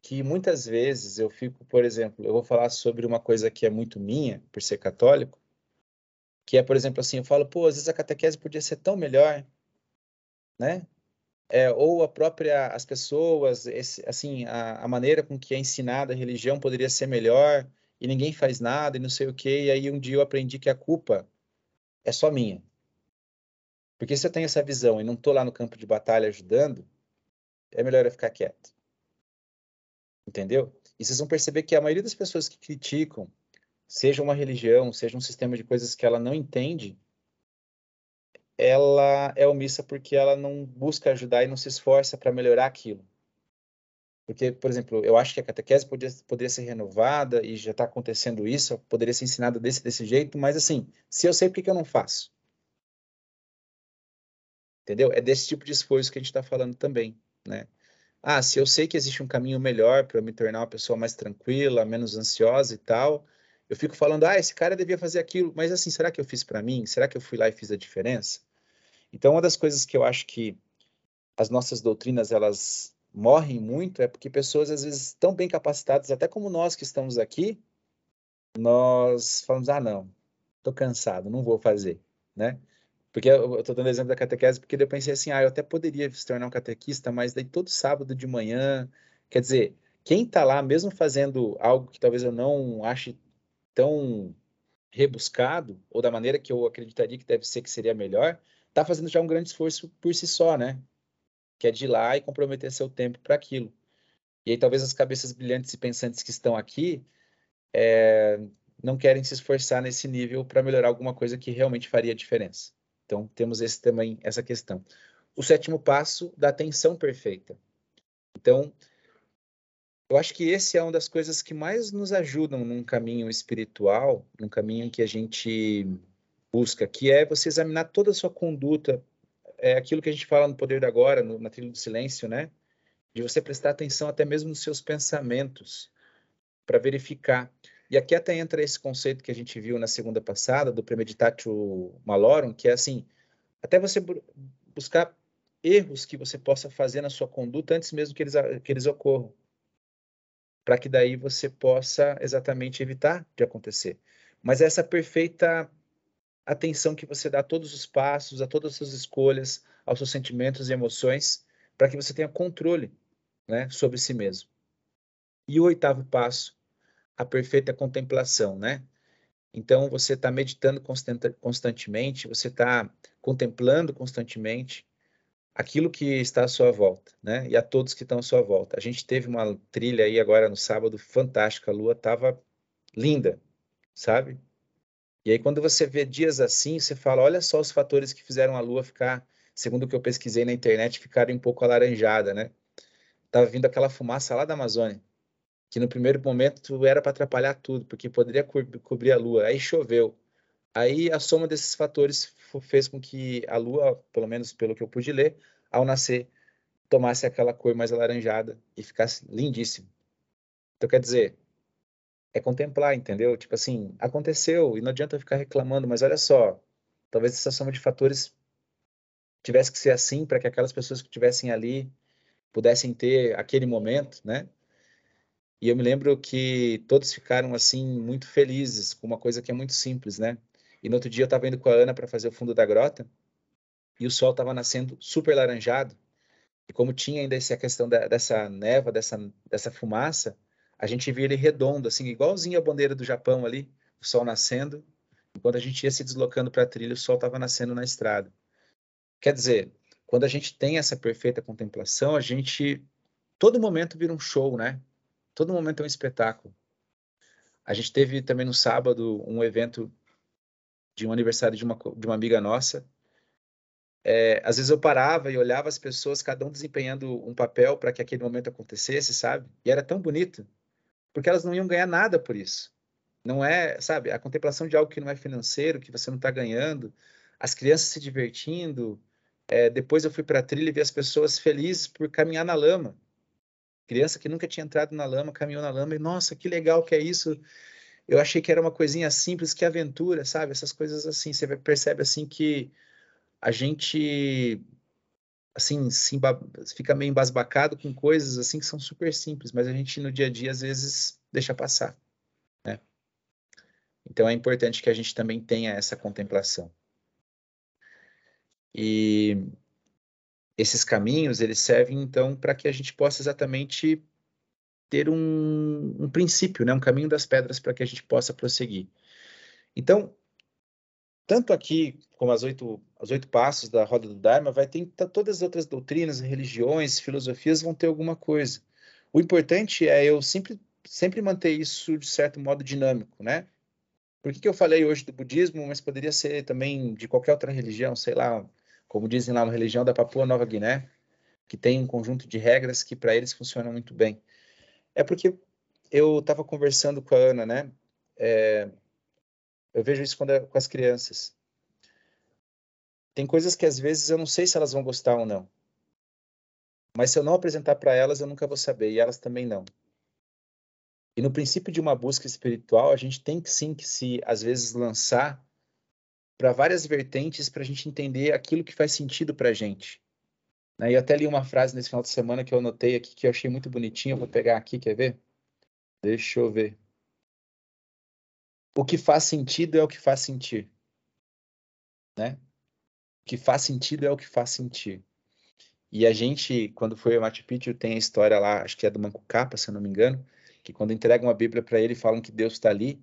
que muitas vezes eu fico, por exemplo, eu vou falar sobre uma coisa que é muito minha, por ser católico, que é, por exemplo, assim, eu falo, pô, às vezes a catequese podia ser tão melhor, né? É, ou a própria as pessoas, esse, assim, a, a, maneira com que é ensinada a religião poderia ser melhor e ninguém faz nada e não sei o quê. E aí um dia eu aprendi que a culpa é só minha. Porque se eu tenho essa visão e não estou lá no campo de batalha ajudando, é melhor eu ficar quieto. Entendeu? E vocês vão perceber que a maioria das pessoas que criticam, seja uma religião, seja um sistema de coisas que ela não entende, ela é omissa porque ela não busca ajudar e não se esforça para melhorar aquilo. Porque, por exemplo, eu acho que a catequese poderia, poderia ser renovada e já está acontecendo isso, poderia ser ensinada desse, desse jeito, mas assim, se eu sei, por que eu não faço? Entendeu? É desse tipo de esforço que a gente está falando também, né? Ah, se eu sei que existe um caminho melhor para me tornar uma pessoa mais tranquila, menos ansiosa e tal, eu fico falando, ah, esse cara devia fazer aquilo, mas assim, será que eu fiz para mim? Será que eu fui lá e fiz a diferença? Então, uma das coisas que eu acho que as nossas doutrinas elas morrem muito é porque pessoas às vezes estão bem capacitadas, até como nós que estamos aqui, nós falamos: "Ah, não, estou cansado, não vou fazer", né? Porque eu estou dando exemplo da catequese, porque eu pensei assim, ah, eu até poderia se tornar um catequista, mas daí todo sábado de manhã, quer dizer, quem está lá, mesmo fazendo algo que talvez eu não ache tão rebuscado, ou da maneira que eu acreditaria que deve ser que seria melhor, está fazendo já um grande esforço por si só, né? Que é de ir lá e comprometer seu tempo para aquilo. E aí talvez as cabeças brilhantes e pensantes que estão aqui é, não querem se esforçar nesse nível para melhorar alguma coisa que realmente faria diferença. Então temos esse também essa questão. O sétimo passo da atenção perfeita. Então eu acho que esse é uma das coisas que mais nos ajudam num caminho espiritual, num caminho que a gente busca, que é você examinar toda a sua conduta, é aquilo que a gente fala no Poder da Agora, no, na trilha do silêncio, né? De você prestar atenção até mesmo nos seus pensamentos, para verificar. E aqui até entra esse conceito que a gente viu na segunda passada, do Premeditatio Malorum, que é assim, até você buscar erros que você possa fazer na sua conduta antes mesmo que eles, que eles ocorram para que daí você possa exatamente evitar de acontecer. Mas essa perfeita atenção que você dá a todos os passos, a todas as suas escolhas, aos seus sentimentos e emoções, para que você tenha controle né, sobre si mesmo. E o oitavo passo, a perfeita contemplação, né? Então, você está meditando constantemente, você está contemplando constantemente, aquilo que está à sua volta, né? E a todos que estão à sua volta. A gente teve uma trilha aí agora no sábado fantástica, a lua estava linda, sabe? E aí quando você vê dias assim, você fala, olha só os fatores que fizeram a lua ficar, segundo o que eu pesquisei na internet, ficar um pouco alaranjada, né? Tava vindo aquela fumaça lá da Amazônia, que no primeiro momento era para atrapalhar tudo, porque poderia co cobrir a lua. Aí choveu. Aí a soma desses fatores fez com que a lua, pelo menos pelo que eu pude ler, ao nascer, tomasse aquela cor mais alaranjada e ficasse lindíssimo. Então, quer dizer, é contemplar, entendeu? Tipo assim, aconteceu e não adianta ficar reclamando, mas olha só, talvez essa soma de fatores tivesse que ser assim para que aquelas pessoas que estivessem ali pudessem ter aquele momento, né? E eu me lembro que todos ficaram assim muito felizes com uma coisa que é muito simples, né? E no outro dia eu estava indo com a Ana para fazer o fundo da grota e o sol estava nascendo super laranjado. E como tinha ainda essa questão da, dessa neva, dessa, dessa fumaça, a gente via ele redondo, assim, igualzinho a bandeira do Japão ali, o sol nascendo. Enquanto a gente ia se deslocando para a trilha, o sol estava nascendo na estrada. Quer dizer, quando a gente tem essa perfeita contemplação, a gente todo momento vira um show, né? Todo momento é um espetáculo. A gente teve também no sábado um evento de um aniversário de uma, de uma amiga nossa. É, às vezes eu parava e olhava as pessoas, cada um desempenhando um papel para que aquele momento acontecesse, sabe? E era tão bonito, porque elas não iam ganhar nada por isso. Não é, sabe, a contemplação de algo que não é financeiro, que você não está ganhando, as crianças se divertindo. É, depois eu fui para a trilha e vi as pessoas felizes por caminhar na lama. Criança que nunca tinha entrado na lama, caminhou na lama e, nossa, que legal que é isso eu achei que era uma coisinha simples, que aventura, sabe? Essas coisas assim, você percebe assim que a gente assim fica meio embasbacado com coisas assim que são super simples, mas a gente no dia a dia às vezes deixa passar, né? Então é importante que a gente também tenha essa contemplação. E esses caminhos, eles servem então para que a gente possa exatamente ter um, um princípio, né, um caminho das pedras para que a gente possa prosseguir. Então, tanto aqui como as oito, as oito passos da roda do Dharma, vai ter todas as outras doutrinas, religiões, filosofias vão ter alguma coisa. O importante é eu sempre, sempre manter isso de certo modo dinâmico, né? Por que, que eu falei hoje do budismo, mas poderia ser também de qualquer outra religião, sei lá, como dizem lá na religião da Papua Nova Guiné, que tem um conjunto de regras que para eles funcionam muito bem. É porque eu estava conversando com a Ana, né? É, eu vejo isso quando é com as crianças. Tem coisas que às vezes eu não sei se elas vão gostar ou não. Mas se eu não apresentar para elas, eu nunca vou saber, e elas também não. E no princípio de uma busca espiritual, a gente tem que sim que se, às vezes, lançar para várias vertentes para a gente entender aquilo que faz sentido para a gente. Né? E até li uma frase nesse final de semana que eu anotei aqui, que eu achei muito bonitinha. Vou pegar aqui, quer ver? Deixa eu ver. O que faz sentido é o que faz sentir. Né? que faz sentido é o que faz sentir. E a gente, quando foi ao Machu Picchu, tem a história lá, acho que é do Manco Capa, se eu não me engano, que quando entregam a Bíblia para ele, falam que Deus está ali,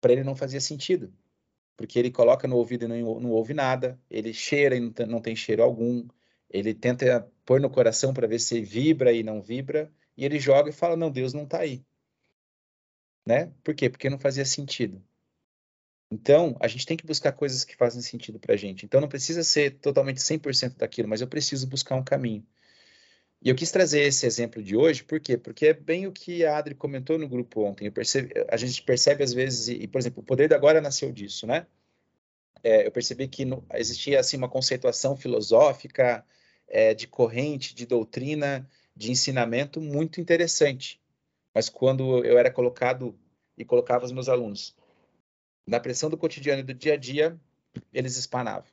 para ele não fazia sentido. Porque ele coloca no ouvido e não, não ouve nada, ele cheira e não tem, não tem cheiro algum, ele tenta pôr no coração para ver se vibra e não vibra, e ele joga e fala: Não, Deus não está aí. Né? Por quê? Porque não fazia sentido. Então, a gente tem que buscar coisas que fazem sentido para a gente. Então, não precisa ser totalmente 100% daquilo, mas eu preciso buscar um caminho. E eu quis trazer esse exemplo de hoje, por quê? Porque é bem o que a Adri comentou no grupo ontem. A gente percebe às vezes, e, por exemplo, o poder da agora nasceu disso, né? É, eu percebi que no, existia assim uma conceituação filosófica, é, de corrente, de doutrina, de ensinamento muito interessante. Mas quando eu era colocado e colocava os meus alunos na pressão do cotidiano e do dia a dia, eles espanavam.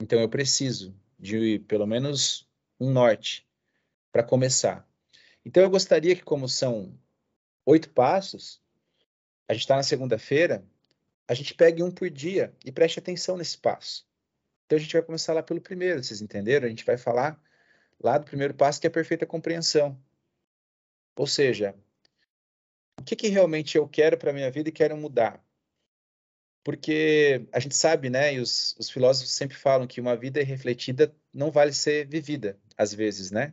Então eu preciso de pelo menos um norte para começar. Então eu gostaria que, como são oito passos, a gente está na segunda-feira, a gente pegue um por dia e preste atenção nesse passo. Então a gente vai começar lá pelo primeiro, vocês entenderam? A gente vai falar lá do primeiro passo que é a perfeita compreensão. Ou seja, o que, que realmente eu quero para a minha vida e quero mudar. Porque a gente sabe, né, e os, os filósofos sempre falam que uma vida irrefletida não vale ser vivida, às vezes, né?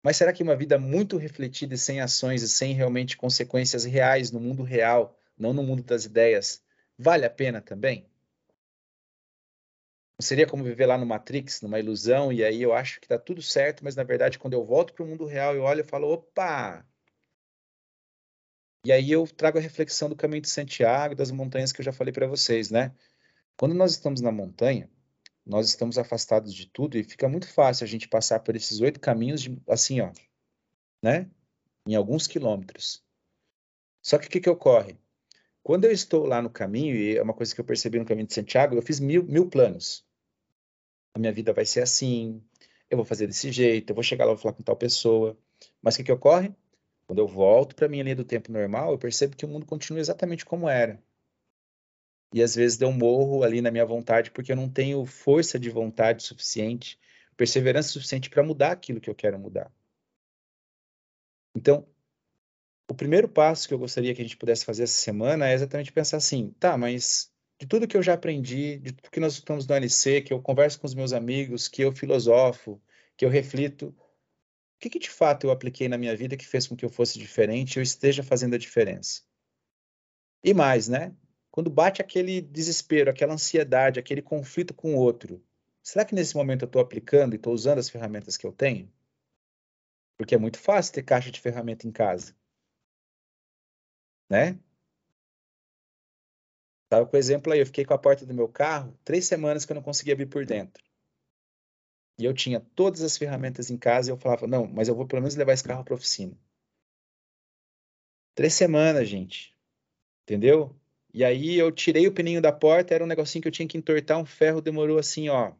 Mas será que uma vida muito refletida e sem ações e sem realmente consequências reais no mundo real, não no mundo das ideias, vale a pena também? Seria como viver lá no Matrix, numa ilusão, e aí eu acho que está tudo certo, mas na verdade, quando eu volto para o mundo real, eu olho e falo: opa, e aí eu trago a reflexão do caminho de Santiago, das montanhas que eu já falei para vocês, né? Quando nós estamos na montanha, nós estamos afastados de tudo e fica muito fácil a gente passar por esses oito caminhos de, assim, ó, né? Em alguns quilômetros. Só que o que, que ocorre? Quando eu estou lá no caminho, e é uma coisa que eu percebi no caminho de Santiago, eu fiz mil, mil planos. A minha vida vai ser assim, eu vou fazer desse jeito, eu vou chegar lá e falar com tal pessoa. Mas o que, que ocorre? Quando eu volto para minha linha do tempo normal, eu percebo que o mundo continua exatamente como era. E às vezes um morro ali na minha vontade porque eu não tenho força de vontade suficiente, perseverança suficiente para mudar aquilo que eu quero mudar. Então, o primeiro passo que eu gostaria que a gente pudesse fazer essa semana é exatamente pensar assim, tá, mas de tudo que eu já aprendi, de tudo que nós estamos no ANC, que eu converso com os meus amigos, que eu filosofo, que eu reflito, que, que de fato eu apliquei na minha vida que fez com que eu fosse diferente, eu esteja fazendo a diferença? E mais, né? Quando bate aquele desespero, aquela ansiedade, aquele conflito com o outro, será que nesse momento eu estou aplicando e estou usando as ferramentas que eu tenho? Porque é muito fácil ter caixa de ferramenta em casa. Né? Tava com o exemplo aí, eu fiquei com a porta do meu carro três semanas que eu não conseguia abrir por dentro e eu tinha todas as ferramentas em casa e eu falava, não, mas eu vou pelo menos levar esse carro para oficina. Três semanas, gente. Entendeu? E aí eu tirei o pininho da porta, era um negocinho que eu tinha que entortar um ferro, demorou assim, ó,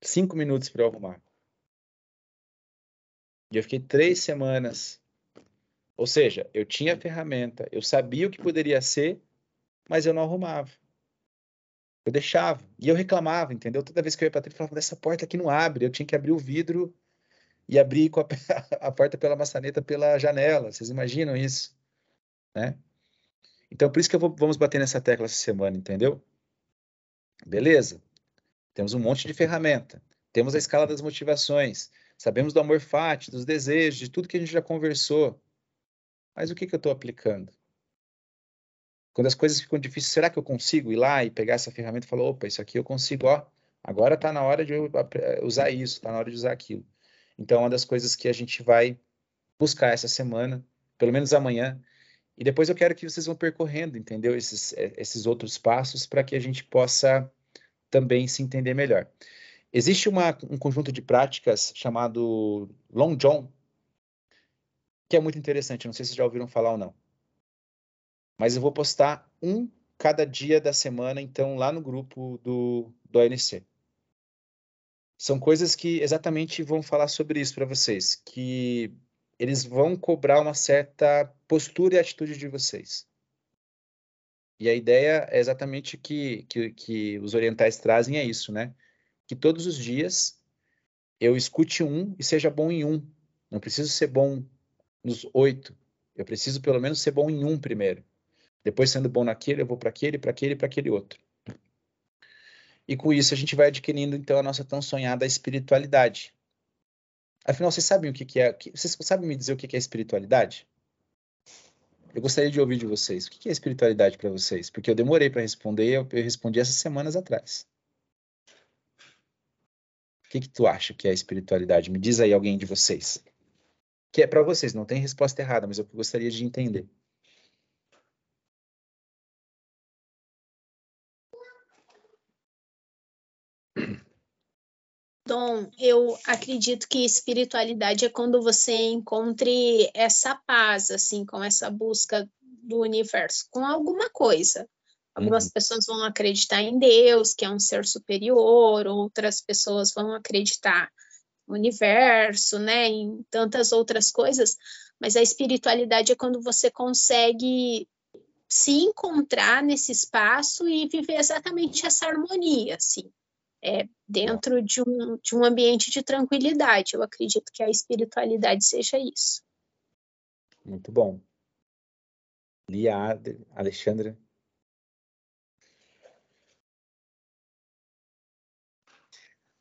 cinco minutos para arrumar. E eu fiquei três semanas. Ou seja, eu tinha a ferramenta, eu sabia o que poderia ser, mas eu não arrumava. Eu deixava. E eu reclamava, entendeu? Toda vez que eu ia para trás, eu falava, essa porta aqui não abre. Eu tinha que abrir o vidro e abrir a, a, porta pela maçaneta pela janela. Vocês imaginam isso? Né? Então, por isso que vou, vamos bater nessa tecla essa semana, entendeu? Beleza. Temos um monte de ferramenta. Temos a escala das motivações. Sabemos do amor fati, dos desejos, de tudo que a gente já conversou. Mas o que, que eu estou aplicando? Quando as coisas ficam difíceis, será que eu consigo ir lá e pegar essa ferramenta e falar, opa, isso aqui eu consigo, ó, agora está na hora de usar isso, está na hora de usar aquilo. Então, é uma das coisas que a gente vai buscar essa semana, pelo menos amanhã, e depois eu quero que vocês vão percorrendo, entendeu? Esses, é, esses outros passos para que a gente possa também se entender melhor. Existe uma, um conjunto de práticas chamado Long John, que é muito interessante, não sei se já ouviram falar ou não. Mas eu vou postar um cada dia da semana, então, lá no grupo do, do ONC. São coisas que exatamente vão falar sobre isso para vocês, que eles vão cobrar uma certa postura e atitude de vocês. E a ideia é exatamente que, que, que os orientais trazem é isso, né? Que todos os dias eu escute um e seja bom em um. Não preciso ser bom nos oito. Eu preciso pelo menos ser bom em um primeiro. Depois, sendo bom naquele, eu vou para aquele, para aquele para aquele outro. E com isso a gente vai adquirindo então a nossa tão sonhada espiritualidade. Afinal, vocês sabem o que, que é? Vocês sabem me dizer o que, que é espiritualidade? Eu gostaria de ouvir de vocês. O que é espiritualidade para vocês? Porque eu demorei para responder eu, eu, respondi essas semanas atrás. O que, que tu acha que é espiritualidade? Me diz aí alguém de vocês. Que é para vocês, não tem resposta errada, mas eu gostaria de entender. Dom, eu acredito que espiritualidade é quando você encontre essa paz, assim, com essa busca do universo, com alguma coisa. Algumas uhum. pessoas vão acreditar em Deus, que é um ser superior, outras pessoas vão acreditar no universo, né, em tantas outras coisas, mas a espiritualidade é quando você consegue se encontrar nesse espaço e viver exatamente essa harmonia, assim é, dentro de um, de um ambiente de tranquilidade. Eu acredito que a espiritualidade seja isso. Muito bom. Lia, Alexandra.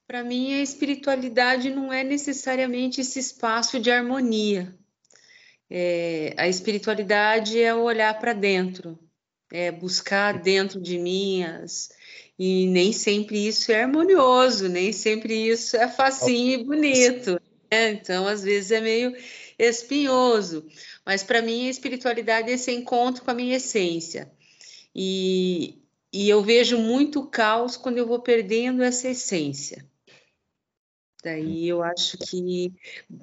Para mim, a espiritualidade não é necessariamente esse espaço de harmonia. É, a espiritualidade é olhar para dentro, é buscar dentro de mim as, e nem sempre isso é harmonioso, nem sempre isso é facinho e bonito. Né? Então, às vezes é meio espinhoso. Mas para mim, a espiritualidade é esse encontro com a minha essência. E, e eu vejo muito caos quando eu vou perdendo essa essência. Daí eu acho que,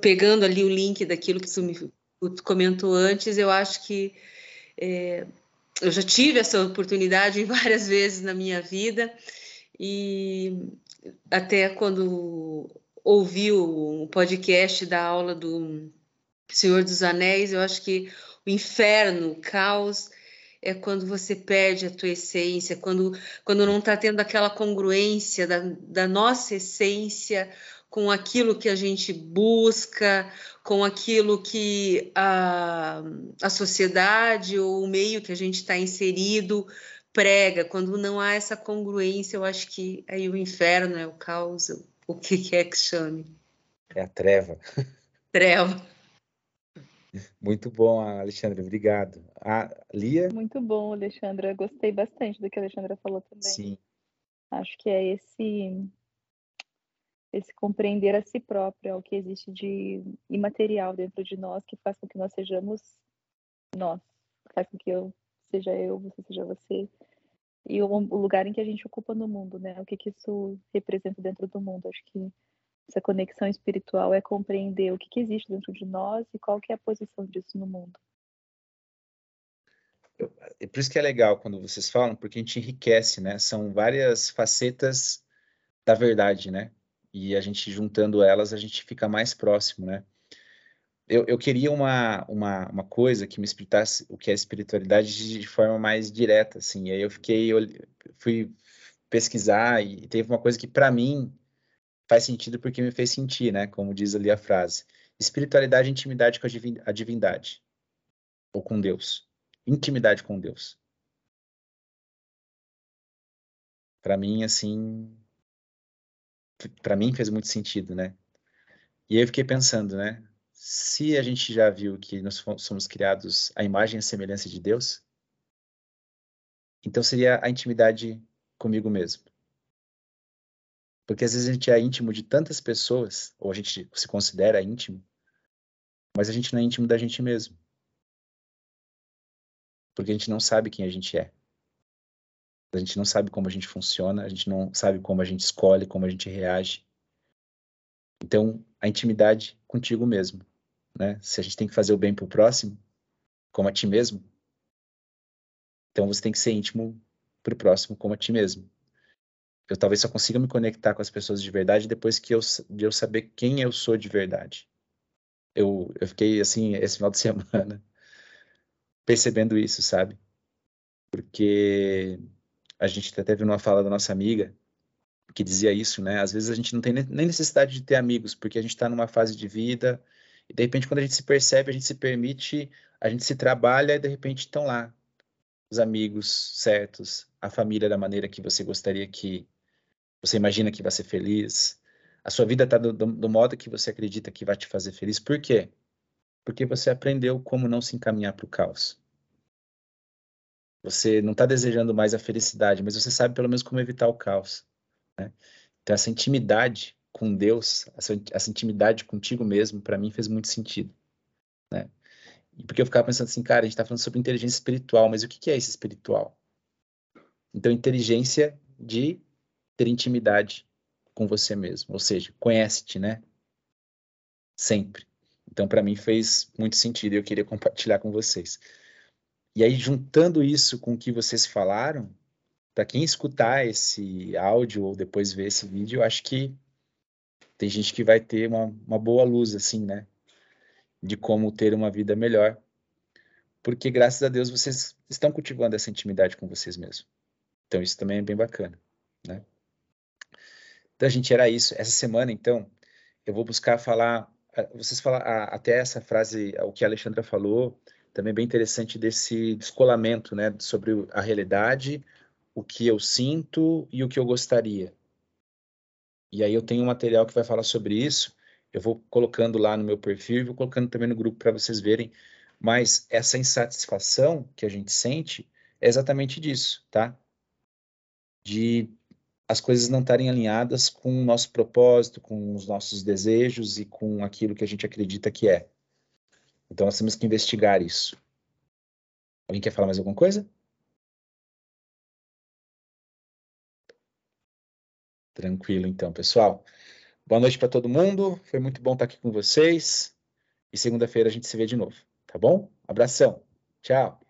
pegando ali o link daquilo que tu me tu comentou antes, eu acho que é, eu já tive essa oportunidade várias vezes na minha vida e até quando ouvi o podcast da aula do Senhor dos Anéis, eu acho que o inferno, o caos, é quando você perde a tua essência, quando, quando não está tendo aquela congruência da, da nossa essência com aquilo que a gente busca, com aquilo que a, a sociedade ou o meio que a gente está inserido prega. Quando não há essa congruência, eu acho que aí o inferno é o caos, o que quer que chame. É a treva. Treva. Muito bom, Alexandre, obrigado. A Lia? Muito bom, Alexandra. Gostei bastante do que a Alexandra falou também. Sim. Acho que é esse esse compreender a si próprio, o que existe de imaterial dentro de nós que faz com que nós sejamos nós, faz com que eu seja eu, você seja você, e o, o lugar em que a gente ocupa no mundo, né? O que, que isso representa dentro do mundo. Acho que essa conexão espiritual é compreender o que, que existe dentro de nós e qual que é a posição disso no mundo. É por isso que é legal quando vocês falam, porque a gente enriquece, né? São várias facetas da verdade, né? E a gente juntando elas, a gente fica mais próximo, né? Eu, eu queria uma, uma, uma coisa que me explicasse o que é espiritualidade de, forma mais direta, assim. E aí eu fiquei, eu fui pesquisar e teve uma coisa que para mim faz sentido porque me fez sentir, né? Como diz ali a frase. Espiritualidade é intimidade com a divindade. Ou com Deus. Intimidade com Deus. Para mim, assim, para mim fez muito sentido, né? E aí eu fiquei pensando, né? Se a gente já viu que nós somos criados à imagem e semelhança de Deus, então seria a intimidade comigo mesmo. Porque às vezes a gente é íntimo de tantas pessoas, ou a gente se considera íntimo, mas a gente não é íntimo da gente mesmo. Porque a gente não sabe quem a gente é. A gente não sabe como a gente funciona, a gente não sabe como a gente escolhe, como a gente reage. Então, a intimidade contigo mesmo, né? Se a gente tem que fazer o bem para o próximo, como a ti mesmo, então você tem que ser íntimo para o próximo como a ti mesmo. Eu talvez só consiga me conectar com as pessoas de verdade depois que eu, de eu saber quem eu sou de verdade. Eu, eu fiquei assim esse final de semana percebendo isso, sabe? porque a gente até teve uma fala da nossa amiga que dizia isso, né? Às vezes a gente não tem nem necessidade de ter amigos, porque a gente está numa fase de vida e de repente quando a gente se percebe, a gente se permite, a gente se trabalha e de repente estão lá os amigos certos, a família da maneira que você gostaria que você imagina que vai ser feliz, a sua vida está do, do, do, modo que você acredita que vai te fazer feliz. Por quê? Porque você aprendeu como não se encaminhar para o caos. Você não está desejando mais a felicidade, mas você sabe pelo menos como evitar o caos. Né? Então, essa intimidade com Deus, essa, essa intimidade contigo mesmo, para mim fez muito sentido. Né? E porque eu ficava pensando assim, cara, a gente está falando sobre inteligência espiritual, mas o que, que é esse espiritual? Então, inteligência de ter intimidade com você mesmo, ou seja, conhece-te, né? Sempre. Então, para mim fez muito sentido e eu queria compartilhar com vocês. E aí, juntando isso com o que vocês falaram, para quem escutar esse áudio ou depois ver esse vídeo, eu acho que tem gente que vai ter uma, uma boa luz, assim, né? De como ter uma vida melhor. Porque, graças a Deus, vocês estão cultivando essa intimidade com vocês mesmos. Então, isso também é bem bacana, né? Então, gente, era isso. Essa semana, então, eu vou buscar falar, vocês falar até essa frase, o que a Alexandra falou, também bem interessante desse descolamento, né, sobre a realidade, o que eu sinto e o que eu gostaria. E aí eu tenho um material que vai falar sobre isso. Eu vou colocando lá no meu perfil e vou colocando também no grupo para vocês verem. Mas essa insatisfação que a gente sente é exatamente disso, tá? De as coisas não estarem alinhadas com o nosso propósito, com os nossos desejos e com aquilo que a gente acredita que é. Então nós temos que investigar isso. Alguém quer falar mais alguma coisa? Tranquilo, então, pessoal. Boa noite para todo mundo. Foi muito bom estar aqui com vocês. E segunda-feira a gente se vê de novo, tá bom? Abração. Tchau.